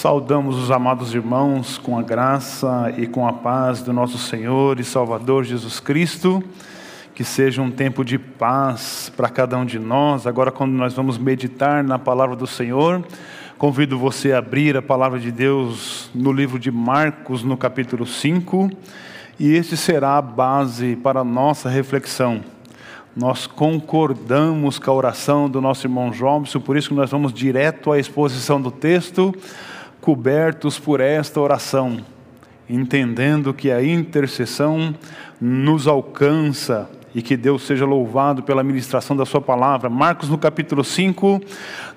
Saudamos os amados irmãos com a graça e com a paz do nosso Senhor e Salvador Jesus Cristo. Que seja um tempo de paz para cada um de nós. Agora, quando nós vamos meditar na palavra do Senhor, convido você a abrir a palavra de Deus no livro de Marcos, no capítulo 5, e este será a base para a nossa reflexão. Nós concordamos com a oração do nosso irmão Jobson, por isso que nós vamos direto à exposição do texto, cobertos por esta oração, entendendo que a intercessão nos alcança e que Deus seja louvado pela ministração da Sua palavra. Marcos, no capítulo 5,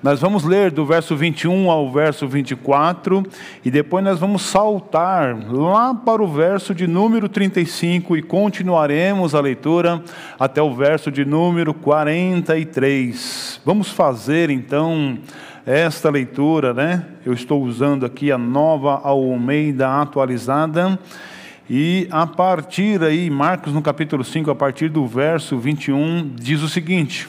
nós vamos ler do verso 21 ao verso 24, e depois nós vamos saltar lá para o verso de número 35 e continuaremos a leitura até o verso de número 43. Vamos fazer então esta leitura, né? Eu estou usando aqui a nova Almeida atualizada. E a partir aí, Marcos no capítulo 5, a partir do verso 21, diz o seguinte: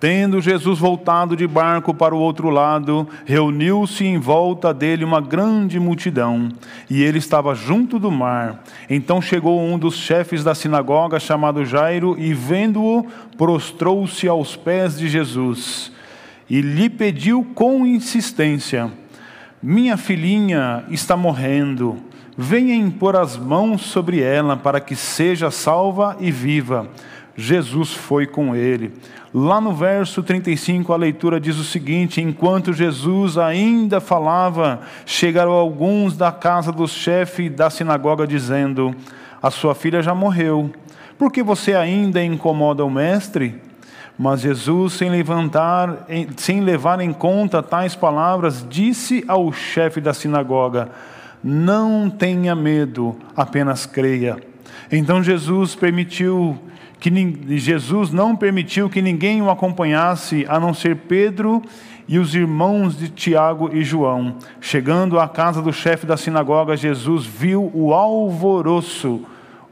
Tendo Jesus voltado de barco para o outro lado, reuniu-se em volta dele uma grande multidão, e ele estava junto do mar. Então chegou um dos chefes da sinagoga, chamado Jairo, e vendo-o, prostrou-se aos pés de Jesus e lhe pediu com insistência: Minha filhinha está morrendo venha impor as mãos sobre ela para que seja salva e viva. Jesus foi com ele. Lá no verso 35, a leitura diz o seguinte: Enquanto Jesus ainda falava, chegaram alguns da casa do chefe da sinagoga, dizendo: A sua filha já morreu, por que você ainda incomoda o mestre? Mas Jesus, sem levantar, sem levar em conta tais palavras, disse ao chefe da sinagoga: não tenha medo, apenas creia. Então Jesus permitiu que Jesus não permitiu que ninguém o acompanhasse, a não ser Pedro e os irmãos de Tiago e João. Chegando à casa do chefe da sinagoga, Jesus viu o alvoroço,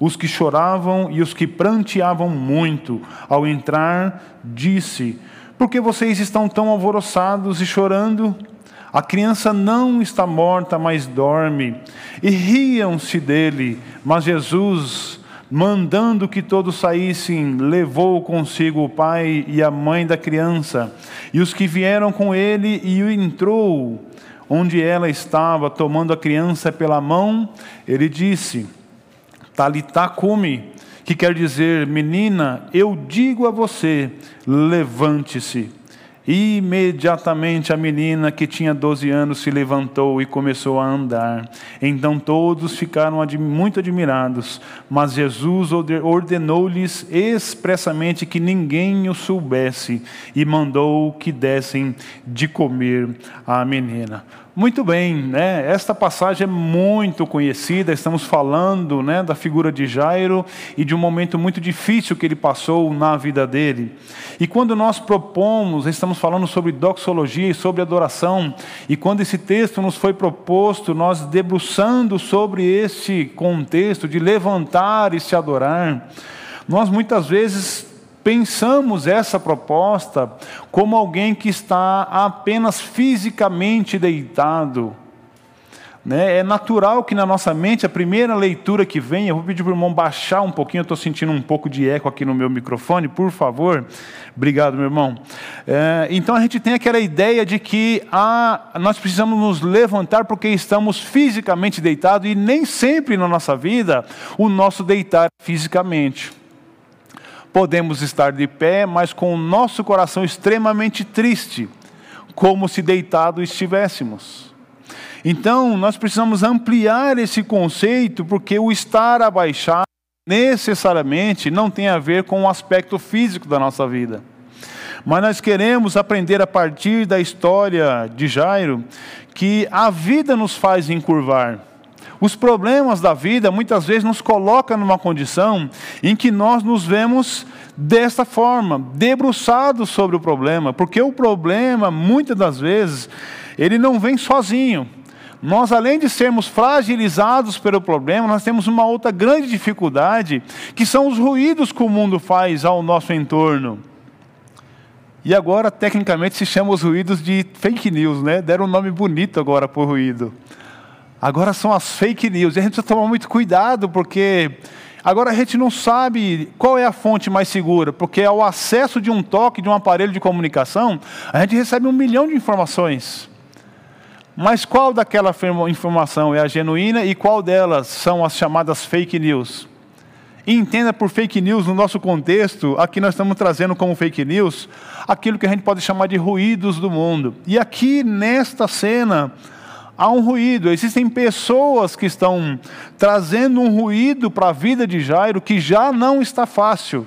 os que choravam e os que pranteavam muito. Ao entrar, disse: Por que vocês estão tão alvoroçados e chorando? A criança não está morta, mas dorme. E riam-se dele, mas Jesus, mandando que todos saíssem, levou consigo o pai e a mãe da criança, e os que vieram com ele, e entrou onde ela estava, tomando a criança pela mão, ele disse: Talitá cume, que quer dizer, menina, eu digo a você, levante-se. Imediatamente a menina que tinha 12 anos se levantou e começou a andar. Então todos ficaram muito admirados, mas Jesus ordenou-lhes expressamente que ninguém o soubesse e mandou que dessem de comer à menina. Muito bem, né? Esta passagem é muito conhecida. Estamos falando, né, da figura de Jairo e de um momento muito difícil que ele passou na vida dele. E quando nós propomos, estamos falando sobre doxologia e sobre adoração. E quando esse texto nos foi proposto, nós debruçando sobre este contexto de levantar e se adorar, nós muitas vezes pensamos essa proposta como alguém que está apenas fisicamente deitado. Né? É natural que na nossa mente a primeira leitura que vem, eu vou pedir para o irmão baixar um pouquinho, eu estou sentindo um pouco de eco aqui no meu microfone, por favor. Obrigado, meu irmão. É, então a gente tem aquela ideia de que ah, nós precisamos nos levantar porque estamos fisicamente deitados e nem sempre na nossa vida o nosso deitar é fisicamente. Podemos estar de pé, mas com o nosso coração extremamente triste, como se deitado estivéssemos. Então, nós precisamos ampliar esse conceito, porque o estar abaixado necessariamente não tem a ver com o aspecto físico da nossa vida. Mas nós queremos aprender a partir da história de Jairo que a vida nos faz encurvar. Os problemas da vida muitas vezes nos colocam numa condição em que nós nos vemos desta forma, debruçados sobre o problema, porque o problema, muitas das vezes, ele não vem sozinho. Nós, além de sermos fragilizados pelo problema, nós temos uma outra grande dificuldade, que são os ruídos que o mundo faz ao nosso entorno. E agora, tecnicamente, se chama os ruídos de fake news, né? Deram um nome bonito agora o ruído. Agora são as fake news. E a gente precisa tomar muito cuidado, porque agora a gente não sabe qual é a fonte mais segura, porque ao acesso de um toque de um aparelho de comunicação, a gente recebe um milhão de informações. Mas qual daquela informação é a genuína e qual delas são as chamadas fake news? Entenda por fake news no nosso contexto, aqui nós estamos trazendo como fake news aquilo que a gente pode chamar de ruídos do mundo. E aqui nesta cena há um ruído, existem pessoas que estão trazendo um ruído para a vida de Jairo que já não está fácil.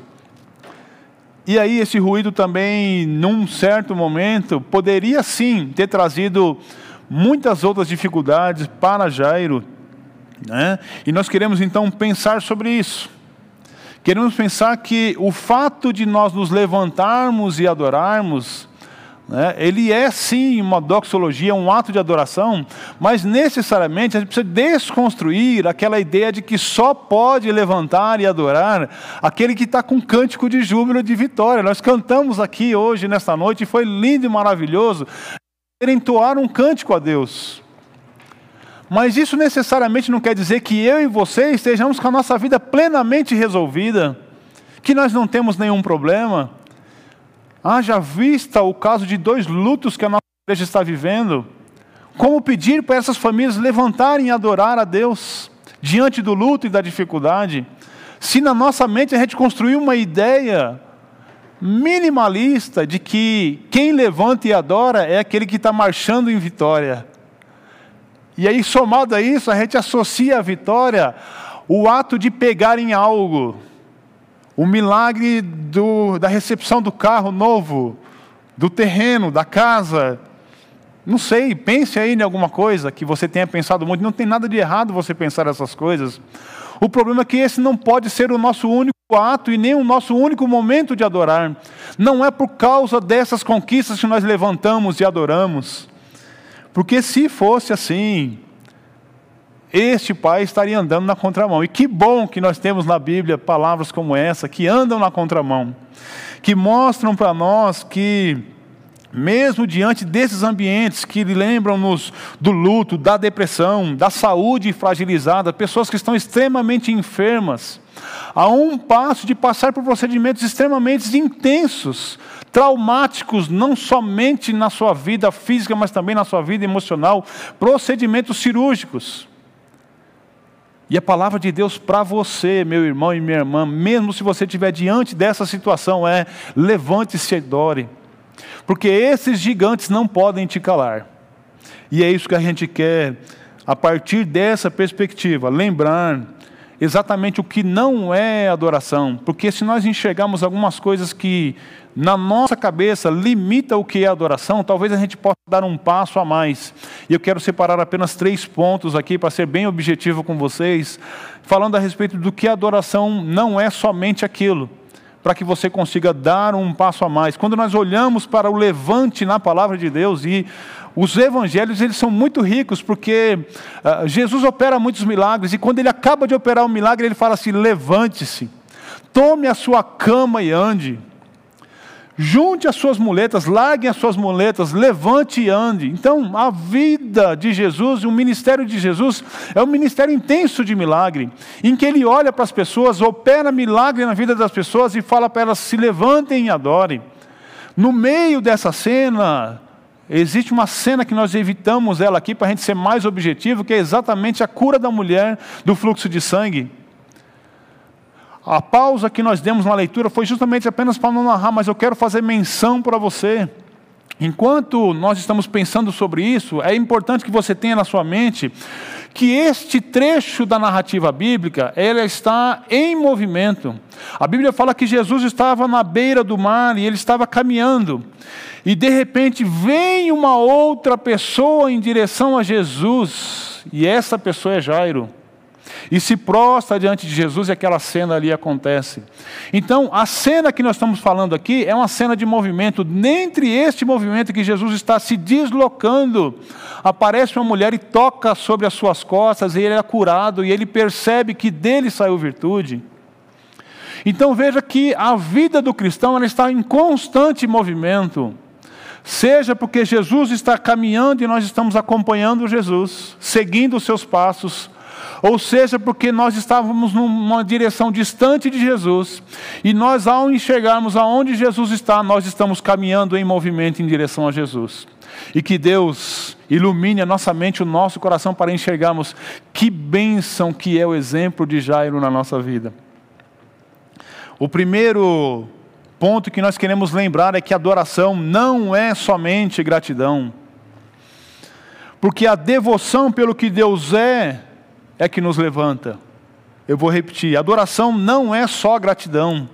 E aí esse ruído também, num certo momento, poderia sim ter trazido muitas outras dificuldades para Jairo. Né? E nós queremos então pensar sobre isso. Queremos pensar que o fato de nós nos levantarmos e adorarmos, né, ele é sim uma doxologia, um ato de adoração, mas necessariamente a gente precisa desconstruir aquela ideia de que só pode levantar e adorar aquele que está com cântico de júbilo de vitória. Nós cantamos aqui hoje, nesta noite, e foi lindo e maravilhoso entoar um cântico a Deus. Mas isso necessariamente não quer dizer que eu e você estejamos com a nossa vida plenamente resolvida, que nós não temos nenhum problema. Haja vista o caso de dois lutos que a nossa igreja está vivendo. Como pedir para essas famílias levantarem e adorar a Deus diante do luto e da dificuldade? Se na nossa mente a gente construir uma ideia minimalista de que quem levanta e adora é aquele que está marchando em vitória. E aí, somado a isso, a gente associa a vitória o ato de pegar em algo, o milagre do, da recepção do carro novo, do terreno, da casa. Não sei, pense aí em alguma coisa que você tenha pensado muito. Não tem nada de errado você pensar essas coisas. O problema é que esse não pode ser o nosso único ato e nem o nosso único momento de adorar. Não é por causa dessas conquistas que nós levantamos e adoramos. Porque se fosse assim, este pai estaria andando na contramão. E que bom que nós temos na Bíblia palavras como essa, que andam na contramão, que mostram para nós que, mesmo diante desses ambientes que lembram-nos do luto, da depressão, da saúde fragilizada, pessoas que estão extremamente enfermas, a um passo de passar por procedimentos extremamente intensos, traumáticos, não somente na sua vida física, mas também na sua vida emocional, procedimentos cirúrgicos. E a palavra de Deus para você, meu irmão e minha irmã, mesmo se você estiver diante dessa situação, é: levante-se e adore, porque esses gigantes não podem te calar. E é isso que a gente quer, a partir dessa perspectiva, lembrar exatamente o que não é adoração, porque se nós enxergarmos algumas coisas que na nossa cabeça limita o que é adoração, talvez a gente possa dar um passo a mais. E eu quero separar apenas três pontos aqui para ser bem objetivo com vocês, falando a respeito do que adoração não é somente aquilo para que você consiga dar um passo a mais. Quando nós olhamos para o levante na palavra de Deus e os evangelhos eles são muito ricos porque uh, Jesus opera muitos milagres e quando ele acaba de operar um milagre ele fala assim: levante-se, tome a sua cama e ande. Junte as suas muletas, largue as suas muletas, levante e ande. Então, a vida de Jesus, o ministério de Jesus, é um ministério intenso de milagre, em que ele olha para as pessoas, opera milagre na vida das pessoas e fala para elas: se levantem e adorem. No meio dessa cena, existe uma cena que nós evitamos ela aqui para a gente ser mais objetivo, que é exatamente a cura da mulher do fluxo de sangue. A pausa que nós demos na leitura foi justamente apenas para não narrar, mas eu quero fazer menção para você. Enquanto nós estamos pensando sobre isso, é importante que você tenha na sua mente que este trecho da narrativa bíblica, ela está em movimento. A Bíblia fala que Jesus estava na beira do mar e ele estava caminhando. E de repente vem uma outra pessoa em direção a Jesus, e essa pessoa é Jairo e se prostra diante de Jesus e aquela cena ali acontece. Então, a cena que nós estamos falando aqui é uma cena de movimento. Dentre este movimento que Jesus está se deslocando, aparece uma mulher e toca sobre as suas costas, e ele é curado, e ele percebe que dele saiu virtude. Então veja que a vida do cristão ela está em constante movimento. Seja porque Jesus está caminhando e nós estamos acompanhando Jesus, seguindo os seus passos, ou seja, porque nós estávamos numa direção distante de Jesus, e nós, ao enxergarmos aonde Jesus está, nós estamos caminhando em movimento em direção a Jesus. E que Deus ilumine a nossa mente, o nosso coração, para enxergarmos que bênção que é o exemplo de Jairo na nossa vida. O primeiro ponto que nós queremos lembrar é que adoração não é somente gratidão. Porque a devoção pelo que Deus é, é que nos levanta. Eu vou repetir: adoração não é só gratidão.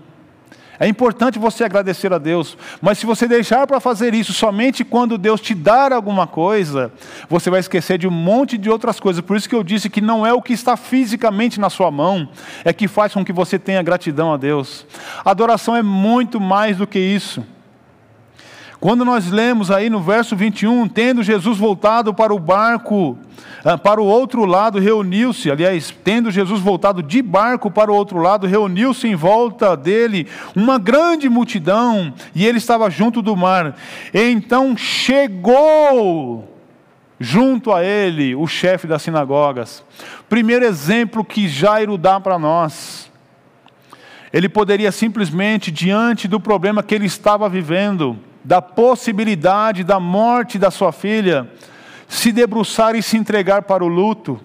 É importante você agradecer a Deus, mas se você deixar para fazer isso somente quando Deus te dar alguma coisa, você vai esquecer de um monte de outras coisas. Por isso que eu disse que não é o que está fisicamente na sua mão, é que faz com que você tenha gratidão a Deus. Adoração é muito mais do que isso. Quando nós lemos aí no verso 21, tendo Jesus voltado para o barco, ah, para o outro lado, reuniu-se, aliás, tendo Jesus voltado de barco para o outro lado, reuniu-se em volta dele uma grande multidão, e ele estava junto do mar. Então chegou junto a ele o chefe das sinagogas. Primeiro exemplo que Jairo dá para nós. Ele poderia simplesmente, diante do problema que ele estava vivendo, da possibilidade da morte da sua filha, se debruçar e se entregar para o luto.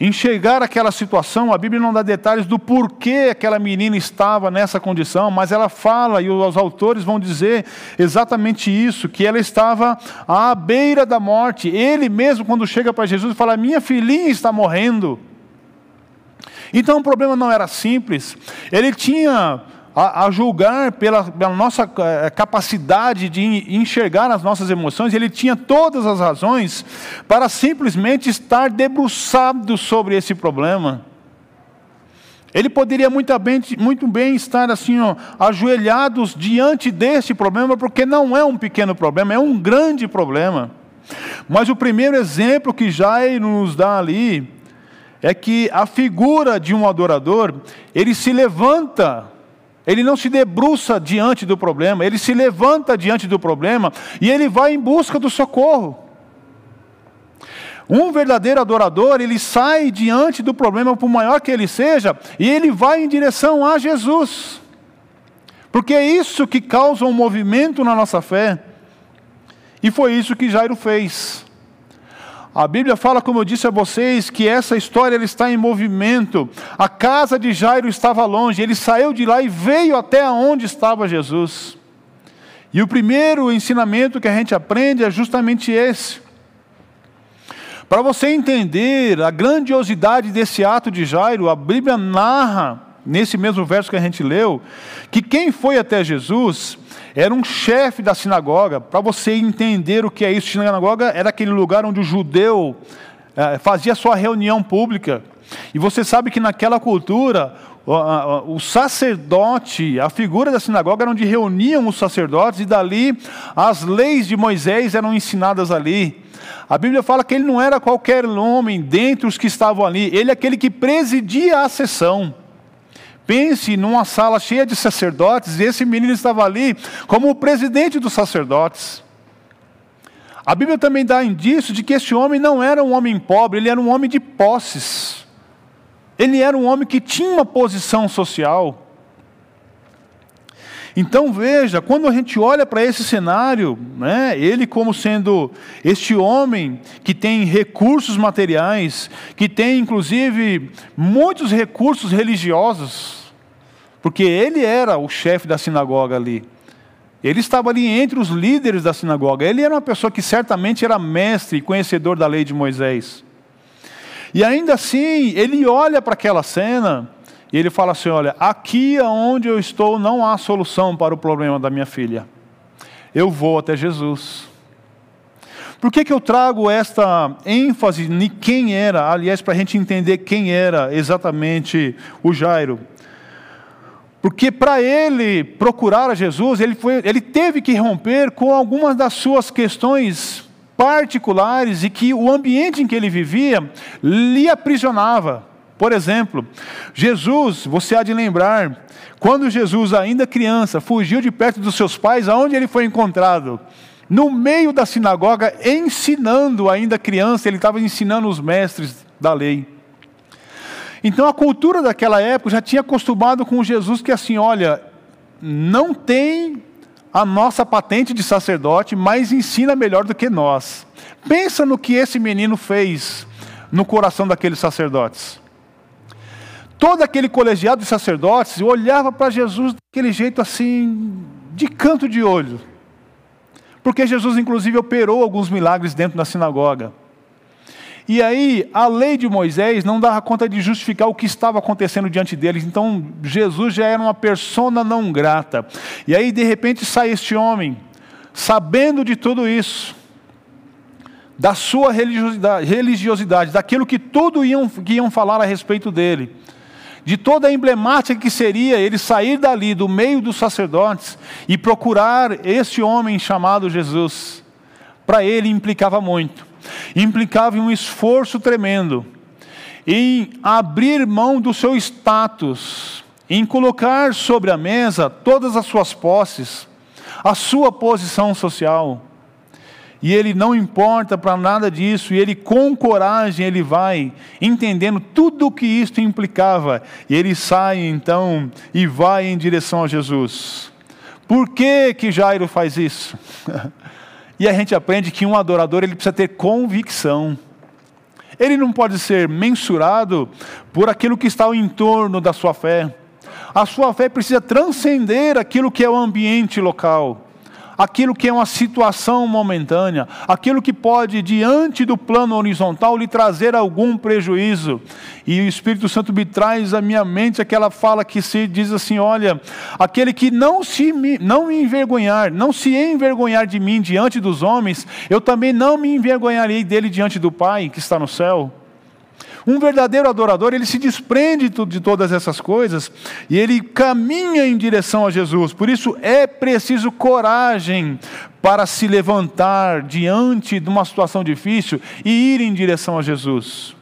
Enxergar aquela situação, a Bíblia não dá detalhes do porquê aquela menina estava nessa condição, mas ela fala, e os autores vão dizer exatamente isso: que ela estava à beira da morte. Ele mesmo, quando chega para Jesus, fala: Minha filhinha está morrendo. Então o problema não era simples, ele tinha a, a julgar pela, pela, nossa eh, capacidade de enxergar as nossas emoções, ele tinha todas as razões para simplesmente estar debruçado sobre esse problema. Ele poderia muito bem, muito bem estar assim, ó, ajoelhados diante desse problema, porque não é um pequeno problema, é um grande problema. Mas o primeiro exemplo que Jair nos dá ali é que a figura de um adorador, ele se levanta ele não se debruça diante do problema, ele se levanta diante do problema e ele vai em busca do socorro. Um verdadeiro adorador, ele sai diante do problema, por maior que ele seja, e ele vai em direção a Jesus. Porque é isso que causa um movimento na nossa fé. E foi isso que Jairo fez. A Bíblia fala, como eu disse a vocês, que essa história está em movimento. A casa de Jairo estava longe, ele saiu de lá e veio até onde estava Jesus. E o primeiro ensinamento que a gente aprende é justamente esse. Para você entender a grandiosidade desse ato de Jairo, a Bíblia narra, nesse mesmo verso que a gente leu, que quem foi até Jesus era um chefe da sinagoga. Para você entender o que é isso, sinagoga era aquele lugar onde o judeu eh, fazia sua reunião pública. E você sabe que naquela cultura, o, sacerdote, a figura da sinagoga era onde reuniam os sacerdotes, e dali as leis de Moisés eram ensinadas ali. A Bíblia fala que ele não era qualquer homem dentre os que estavam ali, ele é aquele que presidia a sessão. Pense numa sala cheia de sacerdotes, e esse menino estava ali como o presidente dos sacerdotes. A Bíblia também dá indício de que esse homem não era um homem pobre, ele era um homem de posses. Ele era um homem que tinha uma posição social. Então veja, quando a gente olha para esse cenário, né, ele como sendo este homem que tem recursos materiais, que tem inclusive muitos recursos religiosos, porque ele era o chefe da sinagoga ali. Ele estava ali entre os líderes da sinagoga. Ele era uma pessoa que certamente era mestre e conhecedor da lei de Moisés. E ainda assim, ele olha para aquela cena e ele fala assim: Olha, aqui onde eu estou não há solução para o problema da minha filha. Eu vou até Jesus. Por que, que eu trago esta ênfase em quem era, aliás, para a gente entender quem era exatamente o Jairo? Porque para ele procurar a Jesus, ele, foi, ele teve que romper com algumas das suas questões particulares e que o ambiente em que ele vivia lhe aprisionava. Por exemplo, Jesus, você há de lembrar, quando Jesus, ainda criança, fugiu de perto dos seus pais, aonde ele foi encontrado? No meio da sinagoga, ensinando, ainda criança, ele estava ensinando os mestres da lei. Então a cultura daquela época já tinha acostumado com Jesus que assim, olha, não tem a nossa patente de sacerdote, mas ensina melhor do que nós. Pensa no que esse menino fez no coração daqueles sacerdotes. Todo aquele colegiado de sacerdotes olhava para Jesus daquele jeito assim, de canto de olho. Porque Jesus, inclusive, operou alguns milagres dentro da sinagoga. E aí, a lei de Moisés não dava conta de justificar o que estava acontecendo diante deles. Então, Jesus já era uma persona não grata. E aí, de repente, sai este homem, sabendo de tudo isso, da sua religiosidade, religiosidade daquilo que tudo iam, que iam falar a respeito dele, de toda a emblemática que seria ele sair dali, do meio dos sacerdotes, e procurar esse homem chamado Jesus. Para ele implicava muito implicava um esforço tremendo, em abrir mão do seu status, em colocar sobre a mesa todas as suas posses, a sua posição social. E ele não importa para nada disso, e ele com coragem ele vai entendendo tudo o que isto implicava, e ele sai então e vai em direção a Jesus. Por que que Jairo faz isso? E a gente aprende que um adorador ele precisa ter convicção. Ele não pode ser mensurado por aquilo que está ao entorno da sua fé. A sua fé precisa transcender aquilo que é o ambiente local aquilo que é uma situação momentânea, aquilo que pode, diante do plano horizontal, lhe trazer algum prejuízo. E o Espírito Santo me traz à minha mente aquela fala que se diz assim: olha, aquele que não se não me envergonhar, não se envergonhar de mim diante dos homens, eu também não me envergonharei dele diante do Pai que está no céu. Um verdadeiro adorador, ele se desprende de todas essas coisas e ele caminha em direção a Jesus. Por isso é preciso coragem para se levantar diante de uma situação difícil e ir em direção a Jesus.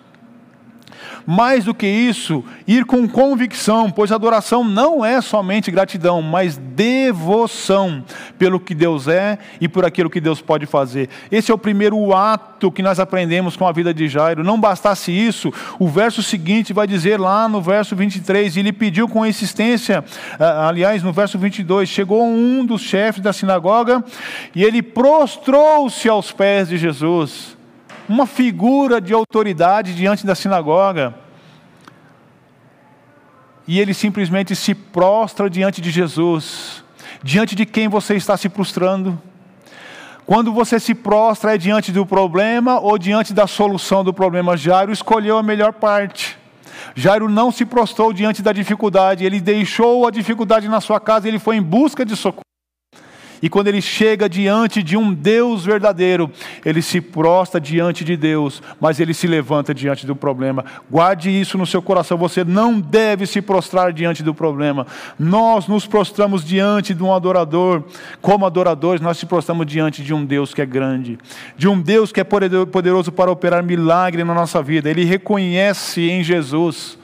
Mais do que isso, ir com convicção, pois adoração não é somente gratidão, mas devoção pelo que Deus é e por aquilo que Deus pode fazer. Esse é o primeiro ato que nós aprendemos com a vida de Jairo. Não bastasse isso, o verso seguinte vai dizer lá no verso 23, ele pediu com insistência, aliás, no verso 22, chegou um dos chefes da sinagoga e ele prostrou-se aos pés de Jesus uma figura de autoridade diante da sinagoga. E ele simplesmente se prostra diante de Jesus. Diante de quem você está se prostrando? Quando você se prostra é diante do problema ou diante da solução do problema? Jairo escolheu a melhor parte. Jairo não se prostrou diante da dificuldade, ele deixou a dificuldade na sua casa, ele foi em busca de socorro. E quando ele chega diante de um Deus verdadeiro, ele se prostra diante de Deus, mas ele se levanta diante do problema. Guarde isso no seu coração. Você não deve se prostrar diante do problema. Nós nos prostramos diante de um adorador. Como adoradores, nós se prostramos diante de um Deus que é grande, de um Deus que é poderoso para operar milagre na nossa vida. Ele reconhece em Jesus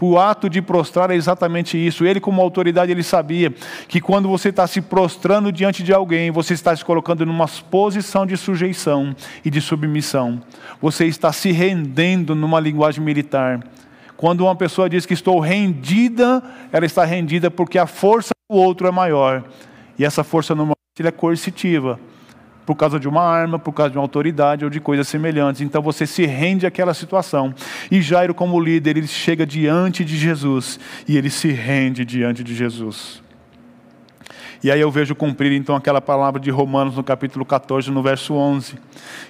o ato de prostrar é exatamente isso. Ele, como autoridade, ele sabia que quando você está se prostrando diante de alguém, você está se colocando numa posição de sujeição e de submissão. Você está se rendendo numa linguagem militar. Quando uma pessoa diz que estou rendida, ela está rendida porque a força do outro é maior. E essa força normalmente é coercitiva por causa de uma arma, por causa de uma autoridade ou de coisas semelhantes. Então você se rende àquela situação. E Jairo, como líder, ele chega diante de Jesus e ele se rende diante de Jesus. E aí eu vejo cumprir então aquela palavra de Romanos no capítulo 14, no verso 11,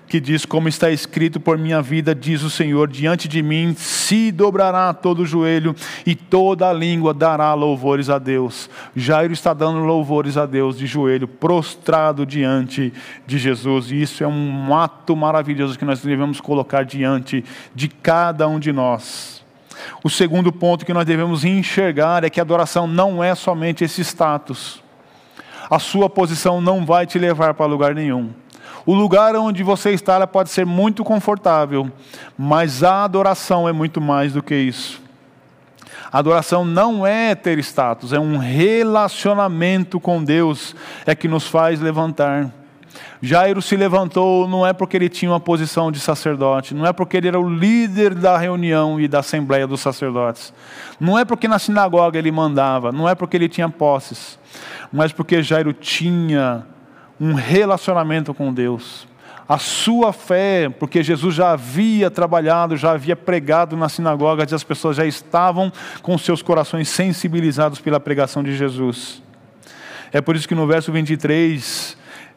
que diz: Como está escrito por minha vida, diz o Senhor, diante de mim se dobrará todo o joelho e toda a língua dará louvores a Deus. Jairo está dando louvores a Deus de joelho, prostrado diante de Jesus. E isso é um ato maravilhoso que nós devemos colocar diante de cada um de nós. O segundo ponto que nós devemos enxergar é que a adoração não é somente esse status a sua posição não vai te levar para lugar nenhum. O lugar onde você está pode ser muito confortável, mas a adoração é muito mais do que isso. A adoração não é ter status, é um relacionamento com Deus, é que nos faz levantar. Jairo se levantou não é porque ele tinha uma posição de sacerdote, não é porque ele era o líder da reunião e da assembleia dos sacerdotes, não é porque na sinagoga ele mandava, não é porque ele tinha posses, mas porque Jairo tinha um relacionamento com Deus. A sua fé, porque Jesus já havia trabalhado, já havia pregado na sinagoga, e as pessoas já estavam com seus corações sensibilizados pela pregação de Jesus. É por isso que no verso 23,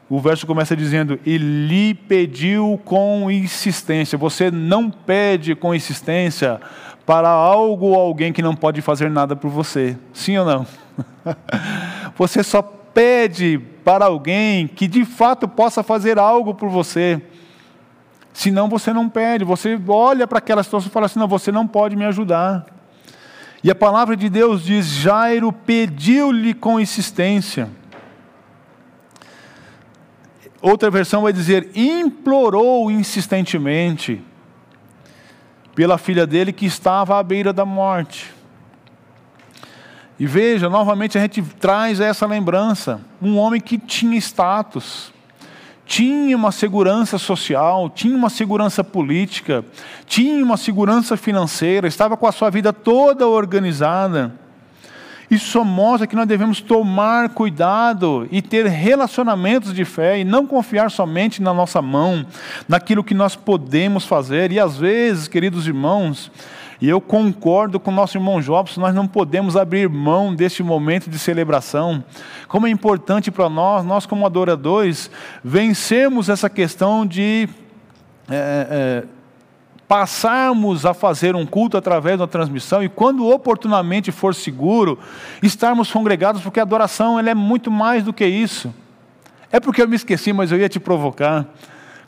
o verso começa dizendo: E lhe pediu com insistência. Você não pede com insistência para algo ou alguém que não pode fazer nada por você. Sim ou não? Você só pede para alguém que de fato possa fazer algo por você. Senão você não pede, você olha para aquela situação e fala assim: não, você não pode me ajudar. E a palavra de Deus diz: Jairo pediu-lhe com insistência. Outra versão vai dizer: implorou insistentemente pela filha dele que estava à beira da morte. E veja, novamente a gente traz essa lembrança: um homem que tinha status, tinha uma segurança social, tinha uma segurança política, tinha uma segurança financeira, estava com a sua vida toda organizada. Isso só mostra que nós devemos tomar cuidado e ter relacionamentos de fé e não confiar somente na nossa mão, naquilo que nós podemos fazer. E às vezes, queridos irmãos, e eu concordo com o nosso irmão Jobson, nós não podemos abrir mão deste momento de celebração. Como é importante para nós, nós como adoradores, vencermos essa questão de. É, é, passarmos a fazer um culto através da transmissão e quando oportunamente for seguro, estarmos congregados, porque a adoração ela é muito mais do que isso. É porque eu me esqueci, mas eu ia te provocar.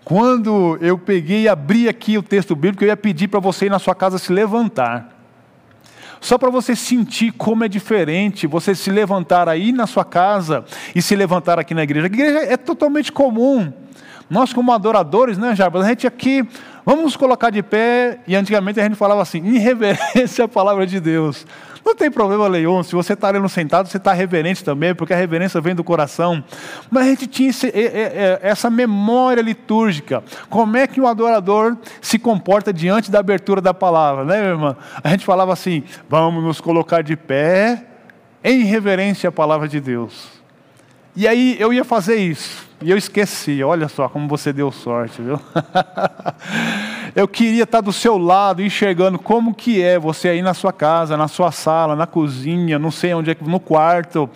Quando eu peguei e abri aqui o texto bíblico, eu ia pedir para você ir na sua casa se levantar. Só para você sentir como é diferente você se levantar aí na sua casa e se levantar aqui na igreja. A igreja é totalmente comum. Nós, como adoradores, né, Jarbas, a gente aqui Vamos nos colocar de pé, e antigamente a gente falava assim, em reverência à palavra de Deus. Não tem problema, Leon, se você está ali sentado, você está reverente também, porque a reverência vem do coração. Mas a gente tinha esse, essa memória litúrgica. Como é que um adorador se comporta diante da abertura da palavra, né, minha irmã? A gente falava assim: vamos nos colocar de pé em reverência à palavra de Deus. E aí eu ia fazer isso. E eu esqueci, olha só como você deu sorte, viu? eu queria estar do seu lado, enxergando como que é você aí na sua casa, na sua sala, na cozinha, não sei onde é, no quarto.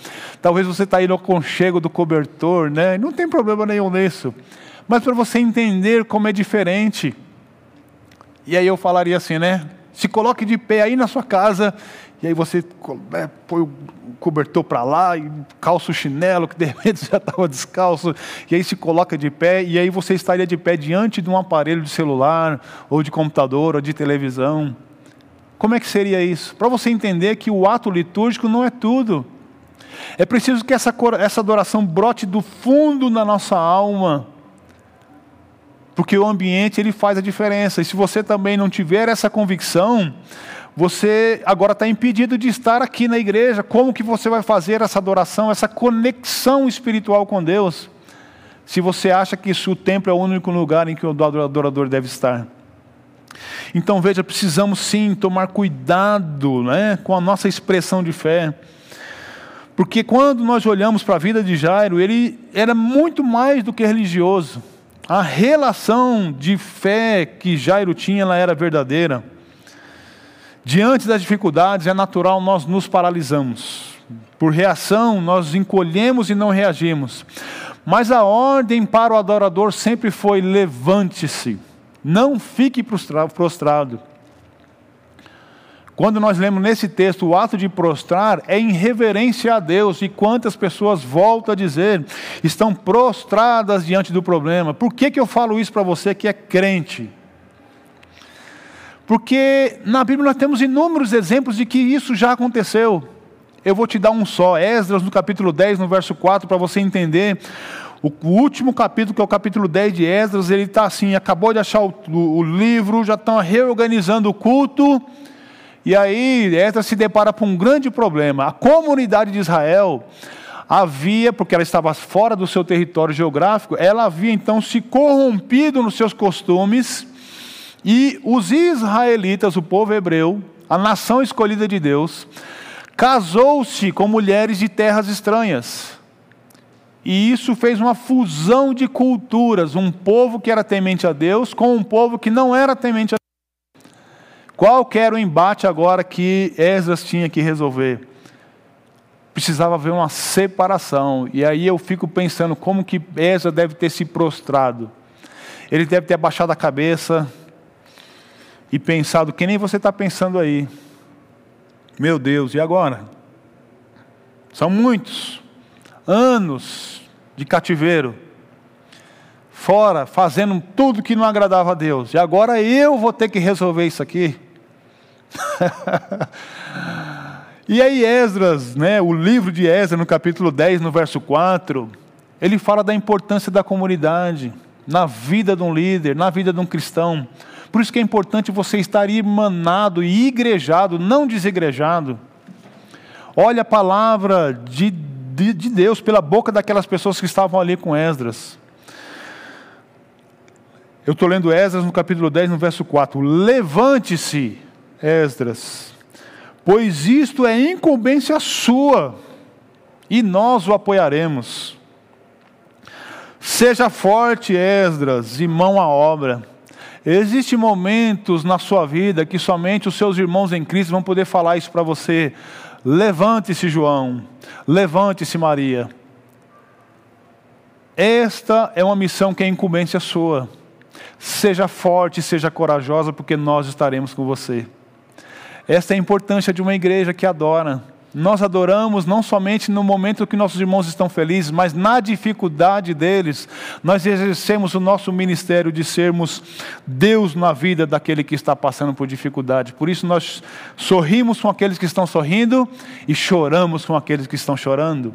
Talvez você está aí no conchego do cobertor, né? Não tem problema nenhum nisso. Mas para você entender como é diferente. E aí eu falaria assim, né? Se coloque de pé aí na sua casa e aí você é, põe cobertor para lá e calça o chinelo, que de repente já estava descalço, e aí se coloca de pé, e aí você estaria de pé diante de um aparelho de celular, ou de computador, ou de televisão. Como é que seria isso? Para você entender que o ato litúrgico não é tudo. É preciso que essa, essa adoração brote do fundo da nossa alma, porque o ambiente ele faz a diferença. E se você também não tiver essa convicção, você agora está impedido de estar aqui na igreja. Como que você vai fazer essa adoração, essa conexão espiritual com Deus? Se você acha que isso, o templo é o único lugar em que o adorador deve estar. Então veja, precisamos sim tomar cuidado né, com a nossa expressão de fé. Porque quando nós olhamos para a vida de Jairo, ele era muito mais do que religioso. A relação de fé que Jairo tinha, ela era verdadeira. Diante das dificuldades, é natural nós nos paralisamos. Por reação, nós encolhemos e não reagimos. Mas a ordem para o adorador sempre foi: levante-se, não fique prostrado. Quando nós lemos nesse texto o ato de prostrar, é em reverência a Deus. E quantas pessoas, volto a dizer, estão prostradas diante do problema. Por que, que eu falo isso para você que é crente? Porque na Bíblia nós temos inúmeros exemplos de que isso já aconteceu. Eu vou te dar um só, Esdras no capítulo 10, no verso 4, para você entender O último capítulo, que é o capítulo 10 de Esdras, ele está assim, acabou de achar o, o, livro, já estão reorganizando o culto, e aí Esdras se depara com um grande problema. A comunidade de Israel havia, porque ela estava fora do seu território geográfico, ela havia então se corrompido nos seus costumes, e os israelitas, o povo hebreu, a nação escolhida de Deus, casou-se com mulheres de terras estranhas. E isso fez uma fusão de culturas, um povo que era temente a Deus com um povo que não era temente a Deus. Qual era o embate agora que Esdras tinha que resolver? Precisava haver uma separação. E aí eu fico pensando como que Esdras deve ter se prostrado. Ele deve ter abaixado a cabeça e pensado que nem você está pensando aí. Meu Deus, e agora? São muitos anos de cativeiro, fora, fazendo tudo que não agradava a Deus, e agora eu vou ter que resolver isso aqui. e aí, Esdras, né, o livro de Esdras, no capítulo 10, no verso 4, ele fala da importância da comunidade na vida de um líder, na vida de um cristão. Por isso que é importante você estar irmanado e igrejado, não desigrejado. Olha a palavra de, de, de Deus pela boca daquelas pessoas que estavam ali com Esdras. Eu estou lendo Esdras no capítulo 10, no verso 4. Levante-se, Esdras, pois isto é incumbência sua, e nós o apoiaremos. Seja forte, Esdras, e mão à obra Existem momentos na sua vida que somente os seus irmãos em Cristo vão poder falar isso para você. Levante-se, João. Levante-se, Maria. Esta é uma missão que é incumbência sua. Seja forte, seja corajosa, porque nós estaremos com você. Esta é a importância de uma igreja que adora nós adoramos não somente no momento que nossos irmãos estão felizes, mas na dificuldade deles, nós exercemos o nosso ministério de sermos Deus na vida daquele que está passando por dificuldade. Por isso nós sorrimos com aqueles que estão sorrindo e choramos com aqueles que estão chorando.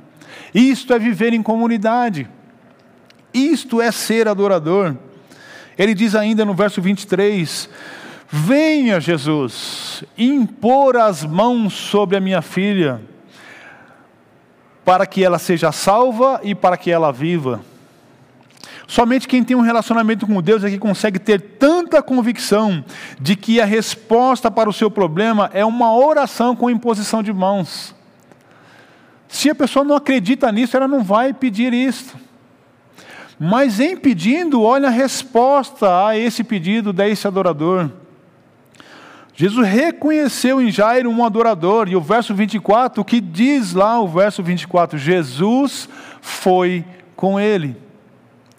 Isto é viver em comunidade. Isto é ser adorador. Ele diz ainda no verso 23: Venha, Jesus, impor as mãos sobre a minha filha, para que ela seja salva e para que ela viva. Somente quem tem um relacionamento com Deus é que consegue ter tanta convicção de que a resposta para o seu problema é uma oração com imposição de mãos. Se a pessoa não acredita nisso, ela não vai pedir isso. Mas em pedindo, olha a resposta a esse pedido desse adorador. Jesus reconheceu em Jairo um adorador, e o verso 24, o que diz lá o verso 24? Jesus foi com ele.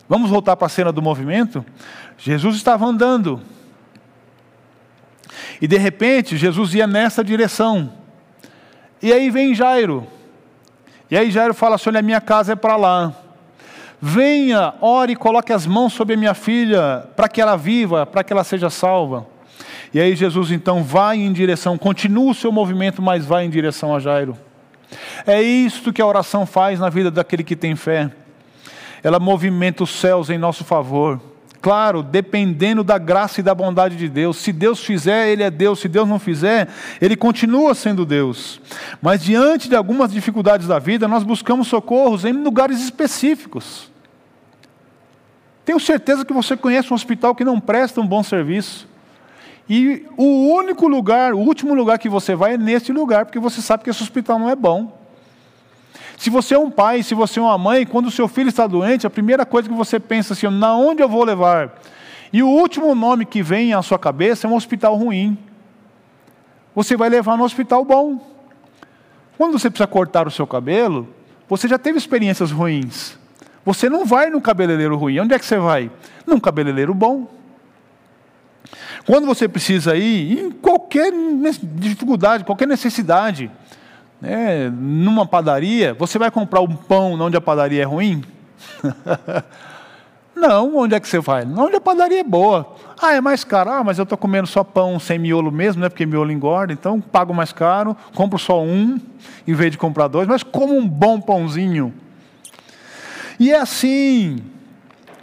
Vamos voltar para a cena do movimento? Jesus estava andando, e de repente Jesus ia nessa direção, e aí vem Jairo, e aí Jairo fala assim: Olha, a minha casa é para lá. Venha, ore coloque as mãos sobre a minha filha, para que ela viva, para que ela seja salva. E aí Jesus então vai em direção, continua o seu movimento, mas vai em direção a Jairo. É isto que a oração faz na vida daquele que tem fé. Ela movimenta os céus em nosso favor. Claro, dependendo da graça e da bondade de Deus. Se Deus fizer, Ele é Deus. Se Deus não fizer, Ele continua sendo Deus. Mas diante de algumas dificuldades da vida, nós buscamos socorros em lugares específicos. Tenho certeza que você conhece um hospital que não presta um bom serviço. E o único lugar, o último lugar que você vai é nesse lugar, porque você sabe que esse hospital não é bom. Se você é um pai, se você é uma mãe, quando o seu filho está doente, a primeira coisa que você pensa assim, na onde eu vou levar? E o último nome que vem à sua cabeça é um hospital ruim. Você vai levar no hospital bom. Quando você precisa cortar o seu cabelo, você já teve experiências ruins. Você não vai no cabeleireiro ruim. Onde é que você vai? Num cabeleireiro bom. Quando você precisa ir, em qualquer dificuldade, qualquer necessidade, né, numa padaria, você vai comprar um pão onde a padaria é ruim? Não, onde é que você vai? Onde a padaria é boa. Ah, é mais caro. Ah, mas eu estou comendo só pão sem miolo mesmo, né? Porque miolo engorda, então pago mais caro, compro só um, em vez de comprar dois, mas como um bom pãozinho. E é assim.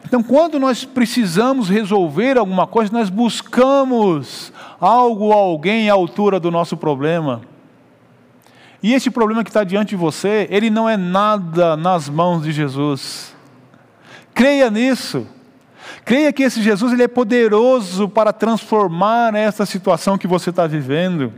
Então, quando nós precisamos resolver alguma coisa, nós buscamos algo alguém à altura do nosso problema. E esse problema que está diante de você, ele não é nada nas mãos de Jesus. Creia nisso. Creia que esse Jesus ele é poderoso para transformar essa situação que você está vivendo.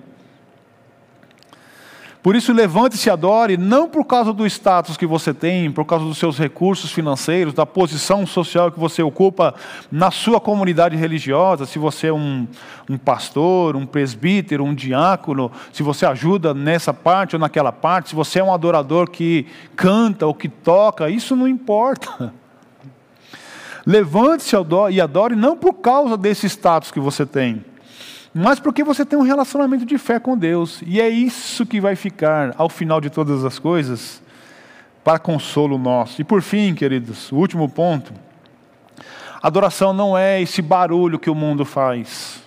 Por isso, levante-se e adore, não por causa do status que você tem, por causa dos seus recursos financeiros, da posição social que você ocupa na sua comunidade religiosa, se você é um, um pastor, um presbítero, um diácono, se você ajuda nessa parte ou naquela parte, se você é um adorador que canta ou que toca, isso não importa. Levante-se e adore, não por causa desse status que você tem mas porque você tem um relacionamento de fé com Deus. E é isso que vai ficar ao final de todas as coisas, para consolo nosso. E por fim, queridos, o último ponto: adoração não é esse barulho que o mundo faz.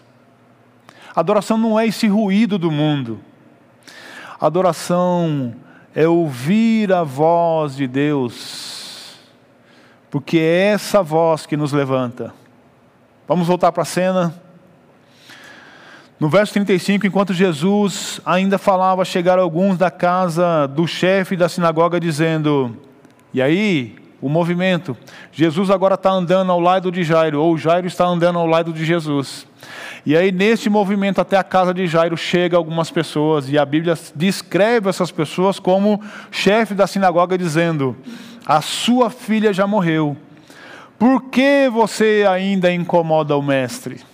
Adoração não é esse ruído do mundo. Adoração é ouvir a voz de Deus, porque é essa voz que nos levanta. Vamos voltar para a cena. No verso 35, enquanto Jesus ainda falava, chegaram alguns da casa do chefe da sinagoga dizendo: E aí, o movimento. Jesus agora está andando ao lado de Jairo, ou Jairo está andando ao lado de Jesus. E aí, nesse movimento até a casa de Jairo, chega algumas pessoas, e a Bíblia descreve essas pessoas como chefe da sinagoga, dizendo: A sua filha já morreu, por que você ainda incomoda o mestre?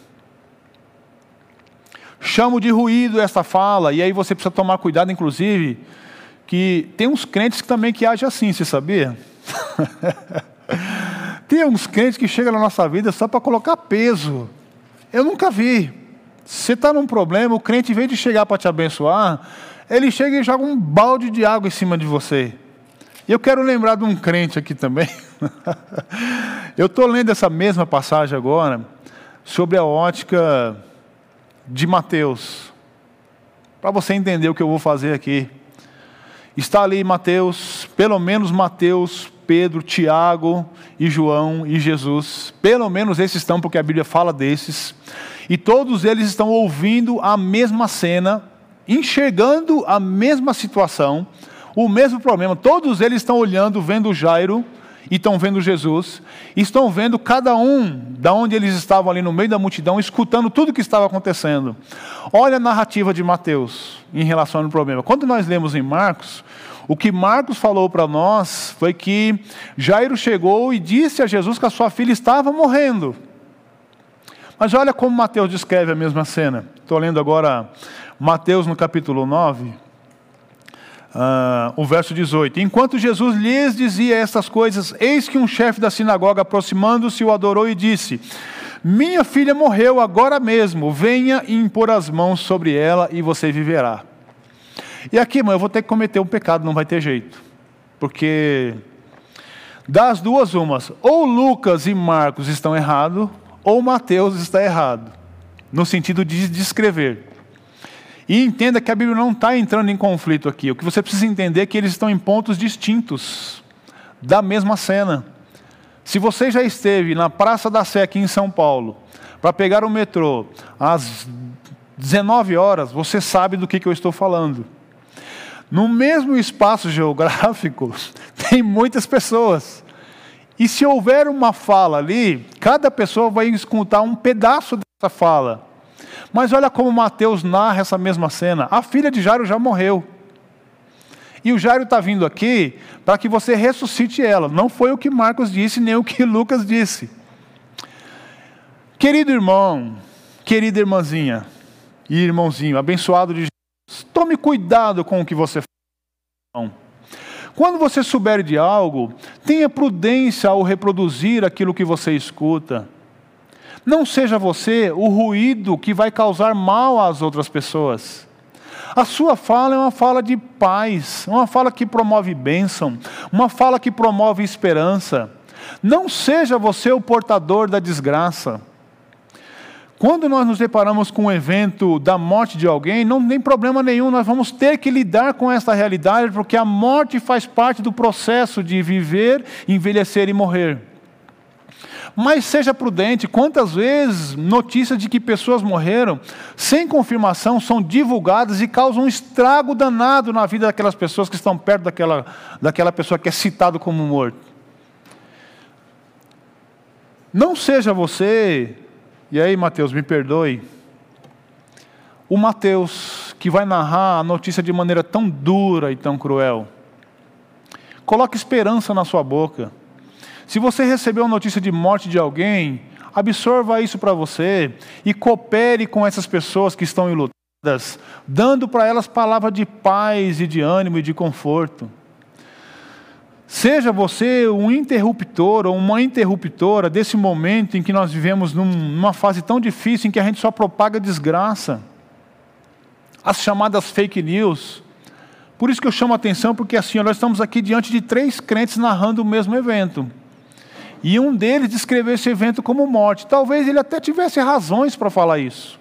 Chamo de ruído essa fala, e aí você precisa tomar cuidado, inclusive, que tem uns crentes que também que agem assim, você sabia? tem uns crentes que chegam na nossa vida só para colocar peso. Eu nunca vi. Você está num problema, o crente, em vez de chegar para te abençoar, ele chega e joga um balde de água em cima de você. E eu quero lembrar de um crente aqui também. eu estou lendo essa mesma passagem agora, sobre a ótica de Mateus, para você entender o que eu vou fazer aqui. Está ali Mateus, pelo menos Mateus, Pedro, Tiago e João e Jesus. Pelo menos esses estão, porque a Bíblia fala desses. E todos eles estão ouvindo a mesma cena, enxergando a mesma situação, o mesmo problema. Todos eles estão olhando, vendo Jairo e estão vendo Jesus, e estão vendo cada um da onde eles estavam ali no meio da multidão, escutando tudo o que estava acontecendo. Olha a narrativa de Mateus em relação ao problema. Quando nós lemos em Marcos, o que Marcos falou para nós foi que Jairo chegou e disse a Jesus que a sua filha estava morrendo. Mas olha como Mateus descreve a mesma cena. Estou lendo agora Mateus no capítulo 9 uh, o verso 18: Enquanto Jesus lhes dizia estas coisas, eis que um chefe da sinagoga, aproximando-se, o adorou e disse: Minha filha morreu agora mesmo, venha impor as mãos sobre ela e você viverá. E aqui, mãe, eu vou ter que cometer um pecado, não vai ter jeito, porque das duas umas, ou Lucas e Marcos estão errados, ou Mateus está errado, no sentido de descrever. E entenda que a Bíblia não está entrando em conflito aqui. O que você precisa entender é que eles estão em pontos distintos da mesma cena. Se você já esteve na Praça da Sé aqui em São Paulo, para pegar o metrô às 19 horas, você sabe do que, que eu estou falando. No mesmo espaço geográfico, tem muitas pessoas. E se houver uma fala ali, cada pessoa vai escutar um pedaço dessa fala. Mas olha como Mateus narra essa mesma cena. A filha de Jairo já morreu. E o Jairo está vindo aqui para que você ressuscite ela. Não foi o que Marcos disse, nem o que Lucas disse. Querido irmão, querida irmãzinha e irmãozinho, abençoado de Jesus, tome cuidado com o que você faz. Quando você souber de algo, tenha prudência ao reproduzir aquilo que você escuta. Não seja você o ruído que vai causar mal às outras pessoas. A sua fala é uma fala de paz, uma fala que promove bênção, uma fala que promove esperança. Não seja você o portador da desgraça. Quando nós nos deparamos com o evento da morte de alguém, não tem problema nenhum, nós vamos ter que lidar com essa realidade, porque a morte faz parte do processo de viver, envelhecer e morrer. Mas seja prudente, quantas vezes notícias de que pessoas morreram sem confirmação são divulgadas e causam um estrago danado na vida daquelas pessoas que estão perto daquela, daquela pessoa que é citado como morto. Não seja você e aí, Mateus, me perdoe. O Mateus, que vai narrar a notícia de maneira tão dura e tão cruel. Coloque esperança na sua boca. Se você recebeu a notícia de morte de alguém, absorva isso para você e coopere com essas pessoas que estão enlutadas, dando para elas palavras de paz e de ânimo e de conforto. Seja você um interruptor ou uma interruptora desse momento em que nós vivemos numa fase tão difícil em que a gente só propaga desgraça. As chamadas fake news. Por isso que eu chamo a atenção, porque assim, nós estamos aqui diante de três crentes narrando o mesmo evento. E um deles descreveu esse evento como morte. Talvez ele até tivesse razões para falar isso.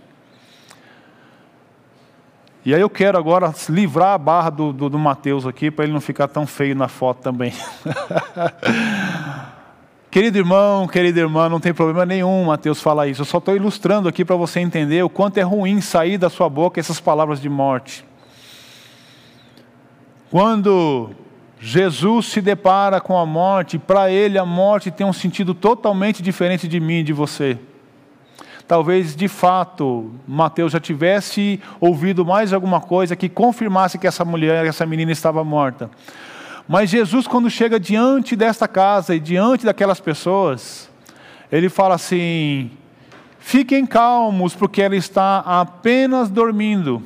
E aí eu quero agora livrar a barra do, do, do Mateus aqui, para ele não ficar tão feio na foto também. Querido irmão, querida irmã, não tem problema nenhum Mateus falar isso. Eu só estou ilustrando aqui para você entender o quanto é ruim sair da sua boca essas palavras de morte. Quando Jesus se depara com a morte, para ele a morte tem um sentido totalmente diferente de mim e de você talvez de fato Mateus já tivesse ouvido mais alguma coisa que confirmasse que essa mulher, essa menina estava morta. Mas Jesus, quando chega diante desta casa e diante daquelas pessoas, ele fala assim: fiquem calmos, porque ela está apenas dormindo.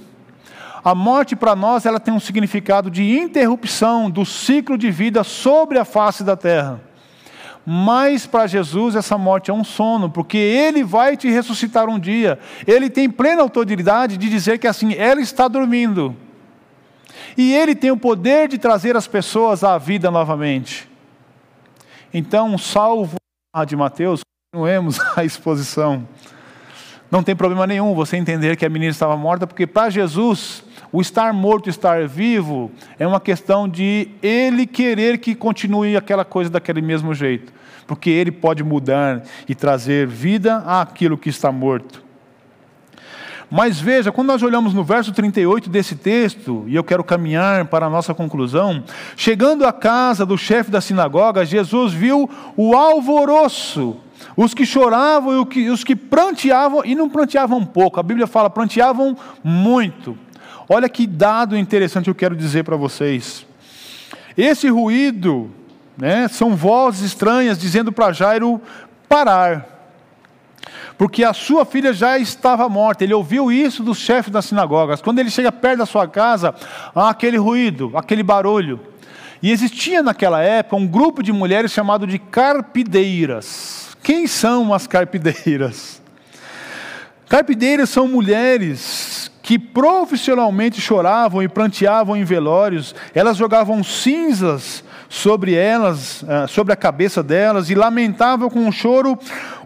A morte para nós ela tem um significado de interrupção do ciclo de vida sobre a face da terra. Mas para Jesus essa morte é um sono, porque Ele vai te ressuscitar um dia. Ele tem plena autoridade de dizer que assim, ela está dormindo. E Ele tem o poder de trazer as pessoas à vida novamente. Então, salvo de Mateus, continuemos a exposição. Não tem problema nenhum você entender que a menina estava morta, porque para Jesus, o estar morto estar vivo é uma questão de ele querer que continue aquela coisa daquele mesmo jeito, porque ele pode mudar e trazer vida àquilo que está morto. Mas veja, quando nós olhamos no verso 38 desse texto, e eu quero caminhar para a nossa conclusão, chegando à casa do chefe da sinagoga, Jesus viu o alvoroço, os que choravam e os que pranteavam, e não pranteavam pouco, a Bíblia fala, pranteavam muito. Olha que dado interessante eu quero dizer para vocês. Esse ruído, né, são vozes estranhas dizendo para Jairo parar, porque a sua filha já estava morta. Ele ouviu isso dos chefes das sinagogas. Quando ele chega perto da sua casa, há aquele ruído, aquele barulho. E existia naquela época um grupo de mulheres chamado de carpideiras. Quem são as carpideiras? Carpideiras são mulheres que profissionalmente choravam e pranteavam em velórios, elas jogavam cinzas sobre elas, eh, sobre a cabeça delas, e lamentavam com um choro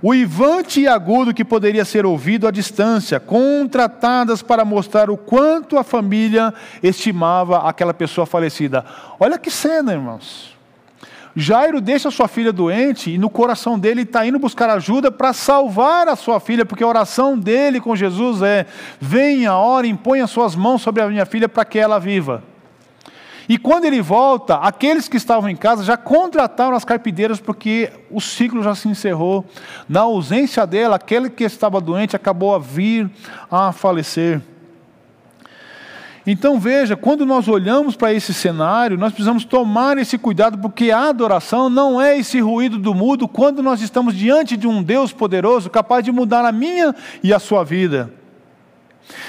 uivante e agudo que poderia ser ouvido à distância, contratadas para mostrar o quanto a família estimava aquela pessoa falecida. Olha que cena, irmãos. Jairo deixa sua filha doente e no coração dele está indo buscar ajuda para salvar a sua filha, porque a oração dele com Jesus é: venha, impõe as suas mãos sobre a minha filha para que ela viva. E quando ele volta, aqueles que estavam em casa já contrataram as carpideiras porque o ciclo já se encerrou. Na ausência dela, aquele que estava doente acabou a vir a falecer. Então veja, quando nós olhamos para esse cenário, nós precisamos tomar esse cuidado, porque a adoração não é esse ruído do mudo quando nós estamos diante de um Deus poderoso capaz de mudar a minha e a sua vida.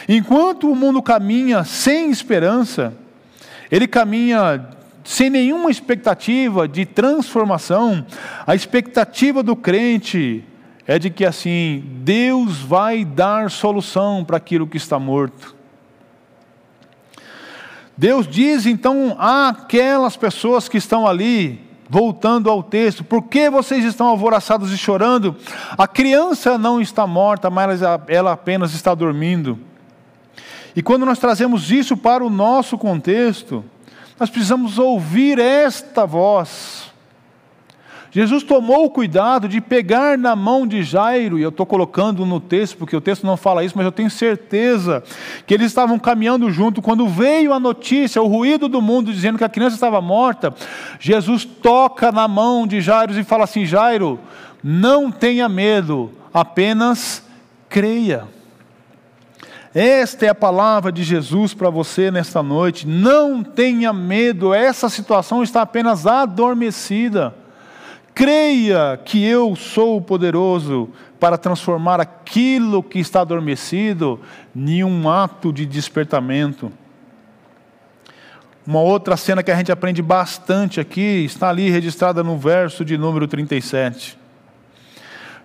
Enquanto o mundo caminha sem esperança, ele caminha sem nenhuma expectativa de transformação, a expectativa do crente é de que assim, Deus vai dar solução para aquilo que está morto. Deus diz então àquelas pessoas que estão ali, voltando ao texto, por que vocês estão alvoroçados e chorando? A criança não está morta, mas ela apenas está dormindo. E quando nós trazemos isso para o nosso contexto, nós precisamos ouvir esta voz. Jesus tomou o cuidado de pegar na mão de Jairo, e eu estou colocando no texto, porque o texto não fala isso, mas eu tenho certeza que eles estavam caminhando junto. Quando veio a notícia, o ruído do mundo dizendo que a criança estava morta, Jesus toca na mão de Jairo e fala assim: Jairo, não tenha medo, apenas creia. Esta é a palavra de Jesus para você nesta noite. Não tenha medo, essa situação está apenas adormecida. Creia que eu sou poderoso para transformar aquilo que está adormecido em um ato de despertamento. Uma outra cena que a gente aprende bastante aqui está ali registrada no verso de número 37.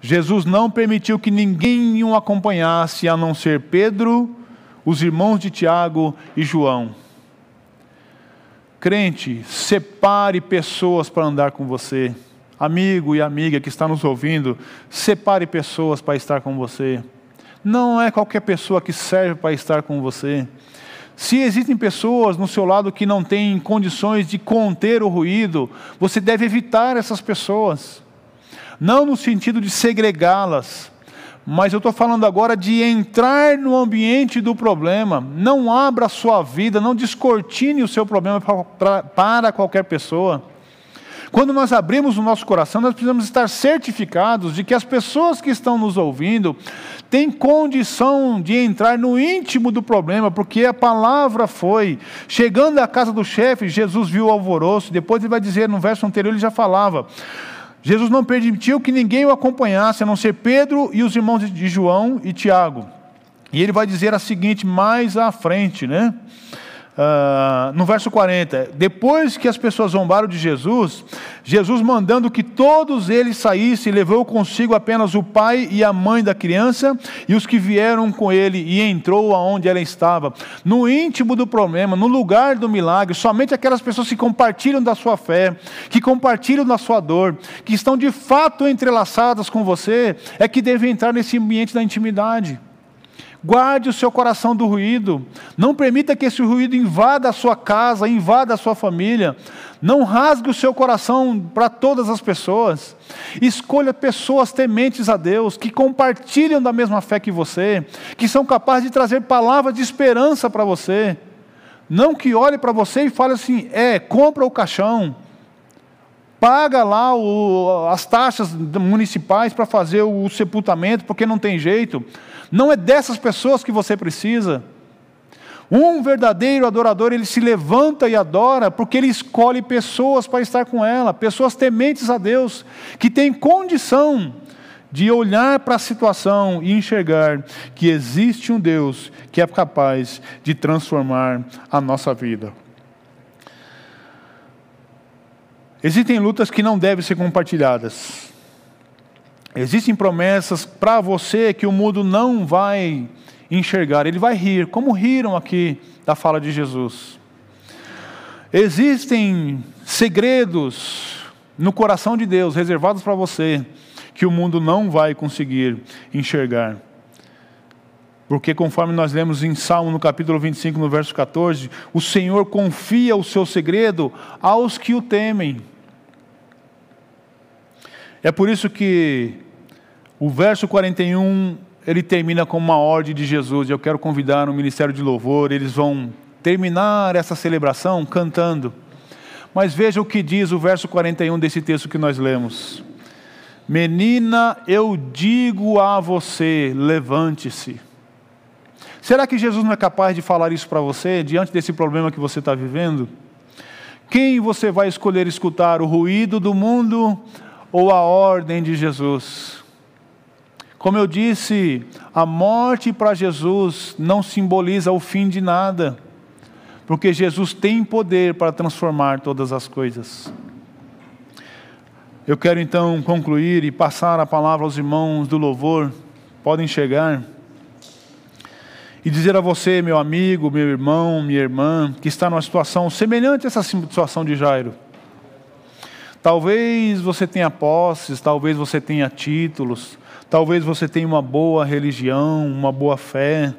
Jesus não permitiu que ninguém o acompanhasse a não ser Pedro, os irmãos de Tiago e João. Crente, separe pessoas para andar com você amigo e amiga que está nos ouvindo, separe pessoas para estar com você. Não é qualquer pessoa que serve para estar com você. Se existem pessoas no seu lado que não têm condições de conter o ruído, você deve evitar essas pessoas. Não no sentido de segregá-las, mas eu estou falando agora de entrar no ambiente do problema. Não abra a sua vida, não descortine o seu problema para qualquer pessoa. Quando nós abrimos o nosso coração, nós precisamos estar certificados de que as pessoas que estão nos ouvindo têm condição de entrar no íntimo do problema, porque a palavra foi. Chegando à casa do chefe, Jesus viu o alvoroço, depois ele vai dizer, no verso anterior ele já falava. Jesus não permitiu que ninguém o acompanhasse, a não ser Pedro e os irmãos de João e Tiago. E ele vai dizer a seguinte mais à frente, né? Uh, no verso 40, depois que as pessoas zombaram de Jesus, Jesus mandando que todos eles saíssem, levou consigo apenas o pai e a mãe da criança e os que vieram com ele, e entrou aonde ela estava. No íntimo do problema, no lugar do milagre, somente aquelas pessoas que compartilham da sua fé, que compartilham da sua dor, que estão de fato entrelaçadas com você, é que devem entrar nesse ambiente da intimidade. Guarde o seu coração do ruído. Não permita que esse ruído invada a sua casa, invada a sua família. Não rasgue o seu coração para todas as pessoas. Escolha pessoas tementes a Deus, que compartilham da mesma fé que você, que são capazes de trazer palavras de esperança para você. Não que olhe para você e fale assim: é, compra o caixão, paga lá o, as taxas municipais para fazer o sepultamento, porque não tem jeito. Não é dessas pessoas que você precisa. Um verdadeiro adorador, ele se levanta e adora porque ele escolhe pessoas para estar com ela, pessoas tementes a Deus, que têm condição de olhar para a situação e enxergar que existe um Deus que é capaz de transformar a nossa vida. Existem lutas que não devem ser compartilhadas. Existem promessas para você que o mundo não vai enxergar, ele vai rir, como riram aqui da fala de Jesus. Existem segredos no coração de Deus reservados para você que o mundo não vai conseguir enxergar. Porque, conforme nós lemos em Salmo no capítulo 25, no verso 14, o Senhor confia o seu segredo aos que o temem. É por isso que o verso 41 ele termina com uma ordem de Jesus. Eu quero convidar o ministério de louvor, eles vão terminar essa celebração cantando. Mas veja o que diz o verso 41 desse texto que nós lemos. Menina, eu digo a você, levante-se. Será que Jesus não é capaz de falar isso para você, diante desse problema que você está vivendo? Quem você vai escolher escutar, o ruído do mundo ou a ordem de Jesus? Como eu disse, a morte para Jesus não simboliza o fim de nada, porque Jesus tem poder para transformar todas as coisas. Eu quero então concluir e passar a palavra aos irmãos do louvor, podem chegar, e dizer a você, meu amigo, meu irmão, minha irmã, que está numa situação semelhante a essa situação de Jairo Talvez você tenha posses, talvez você tenha títulos, talvez você tenha uma boa religião, uma boa fé.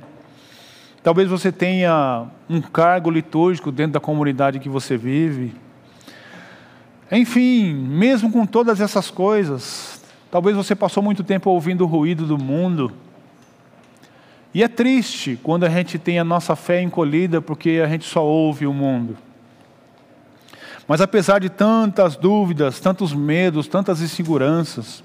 Talvez você tenha um cargo litúrgico dentro da comunidade que você vive. Enfim, mesmo com todas essas coisas, talvez você passou muito tempo ouvindo o ruído do mundo. E é triste quando a gente tem a nossa fé encolhida porque a gente só ouve o mundo. Mas apesar de tantas dúvidas, tantos medos, tantas inseguranças,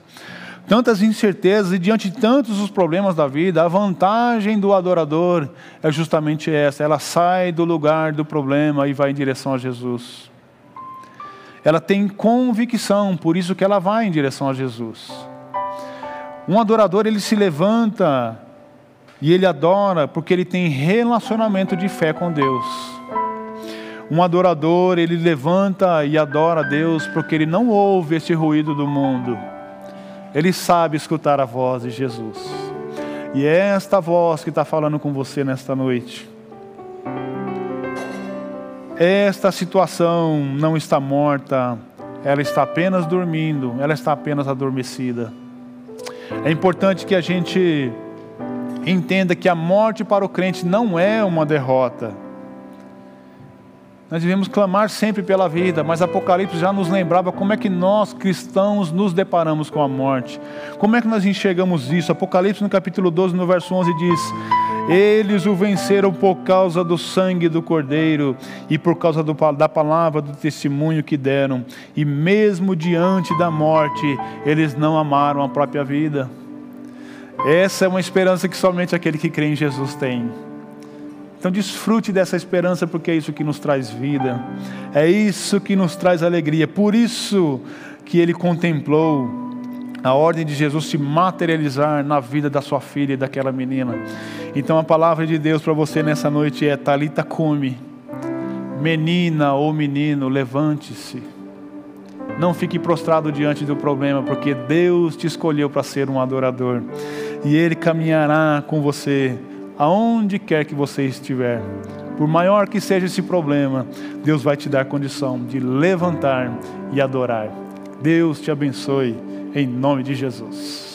tantas incertezas e diante de tantos os problemas da vida, a vantagem do adorador é justamente essa: ela sai do lugar do problema e vai em direção a Jesus. Ela tem convicção, por isso que ela vai em direção a Jesus. Um adorador, ele se levanta e ele adora porque ele tem relacionamento de fé com Deus. Um adorador, ele levanta e adora a Deus porque ele não ouve esse ruído do mundo. Ele sabe escutar a voz de Jesus. E é esta voz que está falando com você nesta noite. Esta situação não está morta, ela está apenas dormindo, ela está apenas adormecida. É importante que a gente entenda que a morte para o crente não é uma derrota nós devemos clamar sempre pela vida, mas Apocalipse já nos lembrava como é que nós cristãos nos deparamos com a morte. Como é que nós enxergamos isso? Apocalipse no capítulo 12, no verso 11 diz: Eles o venceram por causa do sangue do Cordeiro e por causa do, da palavra do testemunho que deram, e mesmo diante da morte, eles não amaram a própria vida. Essa é uma esperança que somente aquele que crê em Jesus tem. Então desfrute dessa esperança, porque é isso que nos traz vida, é isso que nos traz alegria. Por isso que ele contemplou a ordem de Jesus se materializar na vida da sua filha e daquela menina. Então a palavra de Deus para você nessa noite é Talita come. Menina ou menino, levante-se. Não fique prostrado diante do problema, porque Deus te escolheu para ser um adorador. E ele caminhará com você aonde quer que você estiver. Por maior que seja esse problema, Deus vai te dar condição de levantar e adorar. Deus te abençoe, em nome de Jesus.